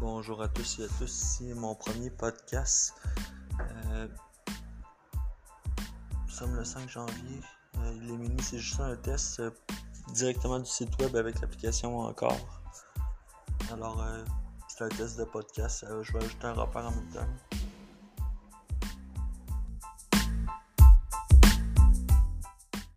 Bonjour à tous et à tous, c'est mon premier podcast. Euh, nous sommes le 5 janvier. Euh, est mini, c'est juste un test euh, directement du site web avec l'application encore. Alors, euh, c'est un test de podcast. je vais ajouter un repère en même temps.